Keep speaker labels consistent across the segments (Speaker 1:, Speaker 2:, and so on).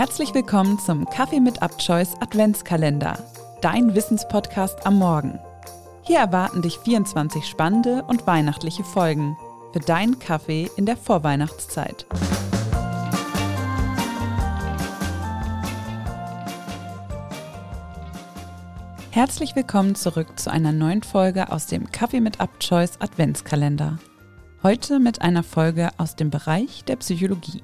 Speaker 1: Herzlich willkommen zum Kaffee mit Abchoice Adventskalender, dein Wissenspodcast am Morgen. Hier erwarten dich 24 spannende und weihnachtliche Folgen für deinen Kaffee in der Vorweihnachtszeit. Herzlich willkommen zurück zu einer neuen Folge aus dem Kaffee mit Abchoice Adventskalender. Heute mit einer Folge aus dem Bereich der Psychologie.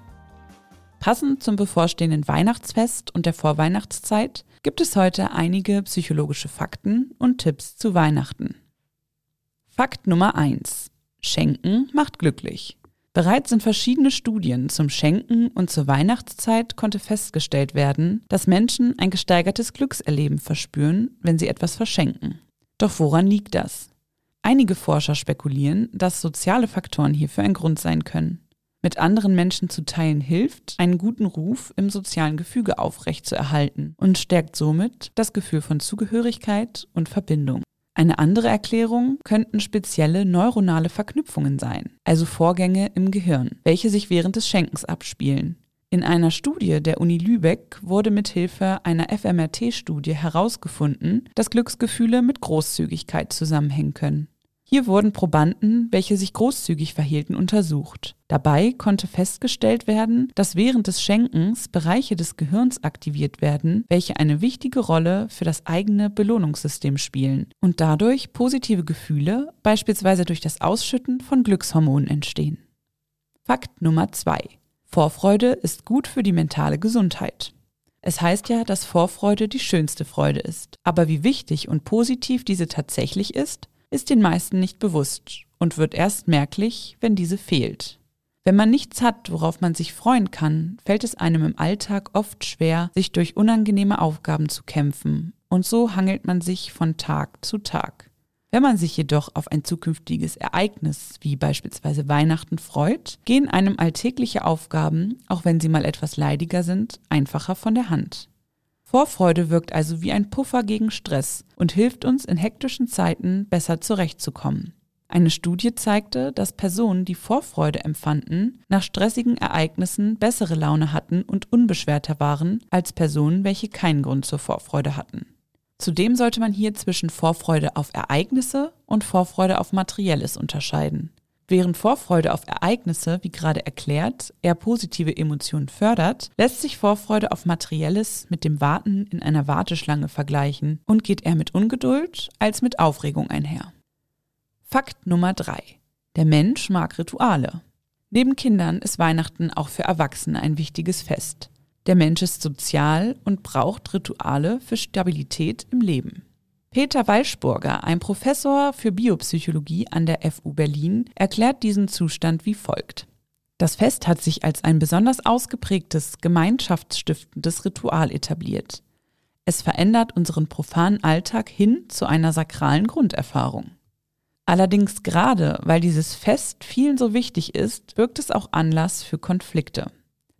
Speaker 1: Passend zum bevorstehenden Weihnachtsfest und der Vorweihnachtszeit gibt es heute einige psychologische Fakten und Tipps zu Weihnachten. Fakt Nummer 1. Schenken macht glücklich. Bereits in verschiedene Studien zum Schenken und zur Weihnachtszeit konnte festgestellt werden, dass Menschen ein gesteigertes Glückserleben verspüren, wenn sie etwas verschenken. Doch woran liegt das? Einige Forscher spekulieren, dass soziale Faktoren hierfür ein Grund sein können mit anderen Menschen zu teilen hilft, einen guten Ruf im sozialen Gefüge aufrechtzuerhalten und stärkt somit das Gefühl von Zugehörigkeit und Verbindung. Eine andere Erklärung könnten spezielle neuronale Verknüpfungen sein, also Vorgänge im Gehirn, welche sich während des Schenkens abspielen. In einer Studie der Uni Lübeck wurde mithilfe einer FMRT-Studie herausgefunden, dass Glücksgefühle mit Großzügigkeit zusammenhängen können. Hier wurden Probanden, welche sich großzügig verhielten, untersucht. Dabei konnte festgestellt werden, dass während des Schenkens Bereiche des Gehirns aktiviert werden, welche eine wichtige Rolle für das eigene Belohnungssystem spielen und dadurch positive Gefühle, beispielsweise durch das Ausschütten von Glückshormonen entstehen. Fakt Nummer zwei: Vorfreude ist gut für die mentale Gesundheit. Es heißt ja, dass Vorfreude die schönste Freude ist. Aber wie wichtig und positiv diese tatsächlich ist, ist den meisten nicht bewusst und wird erst merklich, wenn diese fehlt. Wenn man nichts hat, worauf man sich freuen kann, fällt es einem im Alltag oft schwer, sich durch unangenehme Aufgaben zu kämpfen, und so hangelt man sich von Tag zu Tag. Wenn man sich jedoch auf ein zukünftiges Ereignis wie beispielsweise Weihnachten freut, gehen einem alltägliche Aufgaben, auch wenn sie mal etwas leidiger sind, einfacher von der Hand. Vorfreude wirkt also wie ein Puffer gegen Stress und hilft uns in hektischen Zeiten besser zurechtzukommen. Eine Studie zeigte, dass Personen, die Vorfreude empfanden, nach stressigen Ereignissen bessere Laune hatten und unbeschwerter waren als Personen, welche keinen Grund zur Vorfreude hatten. Zudem sollte man hier zwischen Vorfreude auf Ereignisse und Vorfreude auf Materielles unterscheiden. Während Vorfreude auf Ereignisse, wie gerade erklärt, eher positive Emotionen fördert, lässt sich Vorfreude auf Materielles mit dem Warten in einer Warteschlange vergleichen und geht eher mit Ungeduld als mit Aufregung einher. Fakt Nummer 3. Der Mensch mag Rituale. Neben Kindern ist Weihnachten auch für Erwachsene ein wichtiges Fest. Der Mensch ist sozial und braucht Rituale für Stabilität im Leben. Peter Walschburger, ein Professor für Biopsychologie an der FU Berlin, erklärt diesen Zustand wie folgt. Das Fest hat sich als ein besonders ausgeprägtes, gemeinschaftsstiftendes Ritual etabliert. Es verändert unseren profanen Alltag hin zu einer sakralen Grunderfahrung. Allerdings gerade, weil dieses Fest vielen so wichtig ist, birgt es auch Anlass für Konflikte.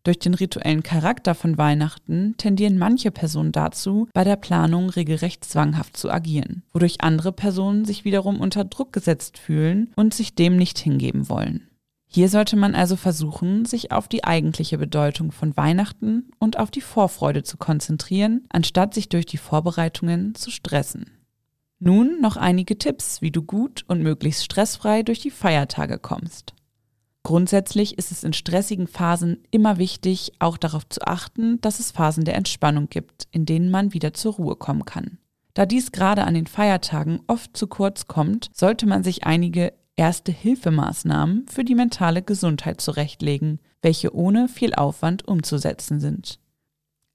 Speaker 1: Durch den rituellen Charakter von Weihnachten tendieren manche Personen dazu, bei der Planung regelrecht zwanghaft zu agieren, wodurch andere Personen sich wiederum unter Druck gesetzt fühlen und sich dem nicht hingeben wollen. Hier sollte man also versuchen, sich auf die eigentliche Bedeutung von Weihnachten und auf die Vorfreude zu konzentrieren, anstatt sich durch die Vorbereitungen zu stressen. Nun noch einige Tipps, wie du gut und möglichst stressfrei durch die Feiertage kommst. Grundsätzlich ist es in stressigen Phasen immer wichtig, auch darauf zu achten, dass es Phasen der Entspannung gibt, in denen man wieder zur Ruhe kommen kann. Da dies gerade an den Feiertagen oft zu kurz kommt, sollte man sich einige erste Hilfemaßnahmen für die mentale Gesundheit zurechtlegen, welche ohne viel Aufwand umzusetzen sind.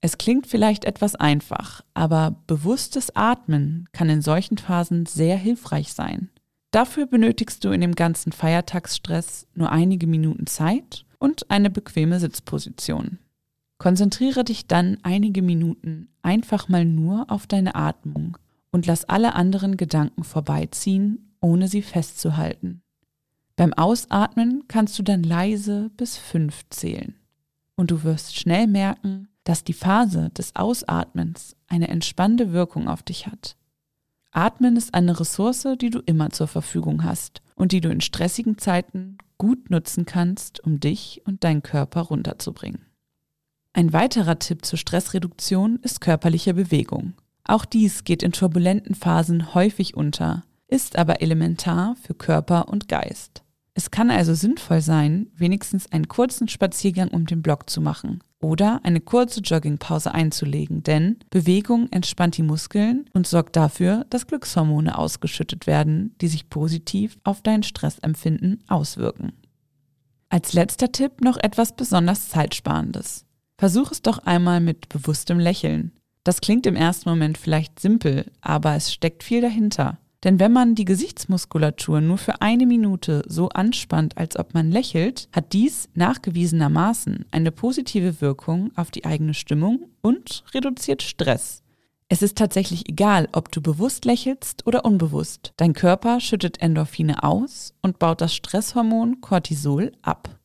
Speaker 1: Es klingt vielleicht etwas einfach, aber bewusstes Atmen kann in solchen Phasen sehr hilfreich sein. Dafür benötigst du in dem ganzen Feiertagsstress nur einige Minuten Zeit und eine bequeme Sitzposition. Konzentriere dich dann einige Minuten einfach mal nur auf deine Atmung und lass alle anderen Gedanken vorbeiziehen, ohne sie festzuhalten. Beim Ausatmen kannst du dann leise bis fünf zählen. Und du wirst schnell merken, dass die Phase des Ausatmens eine entspannende Wirkung auf dich hat. Atmen ist eine Ressource, die du immer zur Verfügung hast und die du in stressigen Zeiten gut nutzen kannst, um dich und deinen Körper runterzubringen. Ein weiterer Tipp zur Stressreduktion ist körperliche Bewegung. Auch dies geht in turbulenten Phasen häufig unter, ist aber elementar für Körper und Geist. Es kann also sinnvoll sein, wenigstens einen kurzen Spaziergang um den Block zu machen oder eine kurze Joggingpause einzulegen, denn Bewegung entspannt die Muskeln und sorgt dafür, dass Glückshormone ausgeschüttet werden, die sich positiv auf dein Stressempfinden auswirken. Als letzter Tipp noch etwas besonders Zeitsparendes. Versuch es doch einmal mit bewusstem Lächeln. Das klingt im ersten Moment vielleicht simpel, aber es steckt viel dahinter. Denn wenn man die Gesichtsmuskulatur nur für eine Minute so anspannt, als ob man lächelt, hat dies nachgewiesenermaßen eine positive Wirkung auf die eigene Stimmung und reduziert Stress. Es ist tatsächlich egal, ob du bewusst lächelst oder unbewusst. Dein Körper schüttet Endorphine aus und baut das Stresshormon Cortisol ab.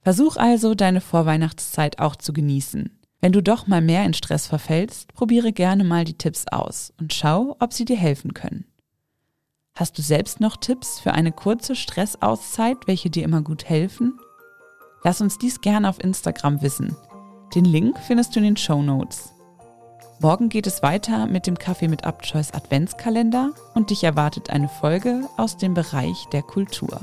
Speaker 1: Versuch also, deine Vorweihnachtszeit auch zu genießen. Wenn du doch mal mehr in Stress verfällst, probiere gerne mal die Tipps aus und schau, ob sie dir helfen können. Hast du selbst noch Tipps für eine kurze Stressauszeit, welche dir immer gut helfen? Lass uns dies gerne auf Instagram wissen. Den Link findest du in den Show Notes. Morgen geht es weiter mit dem Kaffee mit Abchoice Adventskalender und dich erwartet eine Folge aus dem Bereich der Kultur.